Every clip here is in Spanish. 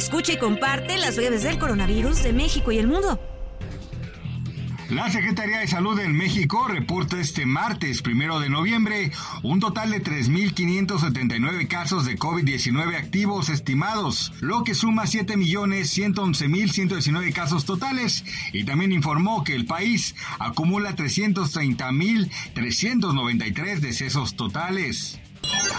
Escucha y comparte las breves del coronavirus de México y el mundo. La Secretaría de Salud en México reporta este martes, primero de noviembre, un total de 3.579 casos de COVID-19 activos estimados, lo que suma 7.111.119 casos totales, y también informó que el país acumula 330.393 decesos totales.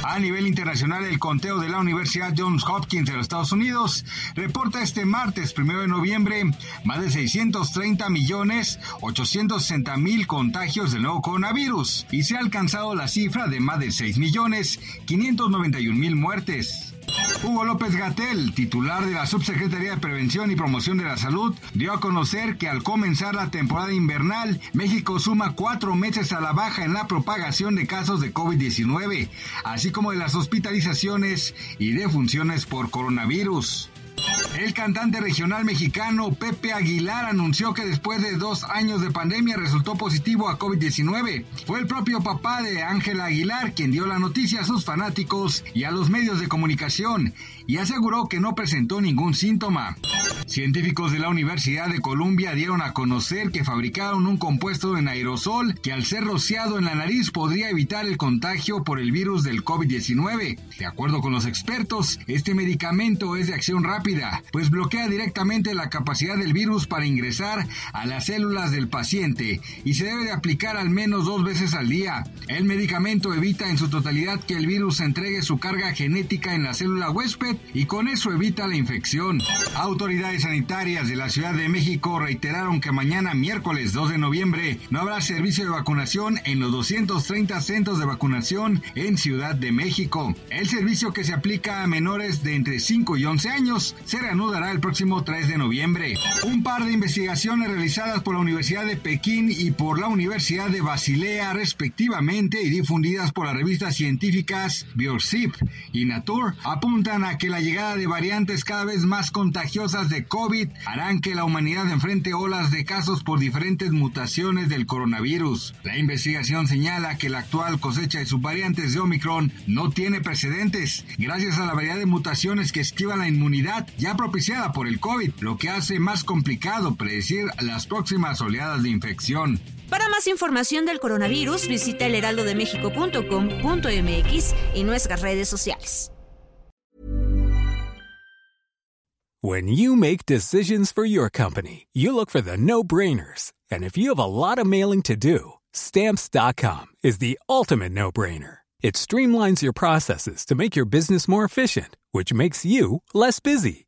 A nivel internacional, el conteo de la Universidad Johns Hopkins de los Estados Unidos reporta este martes, primero de noviembre, más de 630 millones 860 mil contagios del nuevo coronavirus y se ha alcanzado la cifra de más de 6 millones 591 mil muertes. Hugo López Gatel, titular de la Subsecretaría de Prevención y Promoción de la Salud, dio a conocer que al comenzar la temporada invernal, México suma cuatro meses a la baja en la propagación de casos de COVID-19, así como de las hospitalizaciones y defunciones por coronavirus. El cantante regional mexicano Pepe Aguilar anunció que después de dos años de pandemia resultó positivo a COVID-19. Fue el propio papá de Ángela Aguilar quien dio la noticia a sus fanáticos y a los medios de comunicación y aseguró que no presentó ningún síntoma. Científicos de la Universidad de Columbia dieron a conocer que fabricaron un compuesto en aerosol que al ser rociado en la nariz podría evitar el contagio por el virus del COVID-19. De acuerdo con los expertos, este medicamento es de acción rápida, pues bloquea directamente la capacidad del virus para ingresar a las células del paciente y se debe de aplicar al menos dos veces al día. El medicamento evita en su totalidad que el virus entregue su carga genética en la célula huésped y con eso evita la infección. Autoridades sanitarias de la Ciudad de México reiteraron que mañana miércoles 2 de noviembre no habrá servicio de vacunación en los 230 centros de vacunación en Ciudad de México. El servicio que se aplica a menores de entre 5 y 11 años se reanudará el próximo 3 de noviembre. Un par de investigaciones realizadas por la Universidad de Pekín y por la Universidad de Basilea respectivamente y difundidas por las revistas científicas Biosip y Nature apuntan a que la llegada de variantes cada vez más contagiosas de COVID harán que la humanidad enfrente olas de casos por diferentes mutaciones del coronavirus. La investigación señala que la actual cosecha de subvariantes de Omicron no tiene precedentes, gracias a la variedad de mutaciones que esquivan la inmunidad ya propiciada por el COVID, lo que hace más complicado predecir las próximas oleadas de infección. Para más información del coronavirus, visita elheraldodemexico.com.mx y nuestras redes sociales. When you make decisions for your company, you look for the no-brainers. And if you have a lot of mailing to do, stamps.com is the ultimate no-brainer. It streamlines your processes to make your business more efficient, which makes you less busy.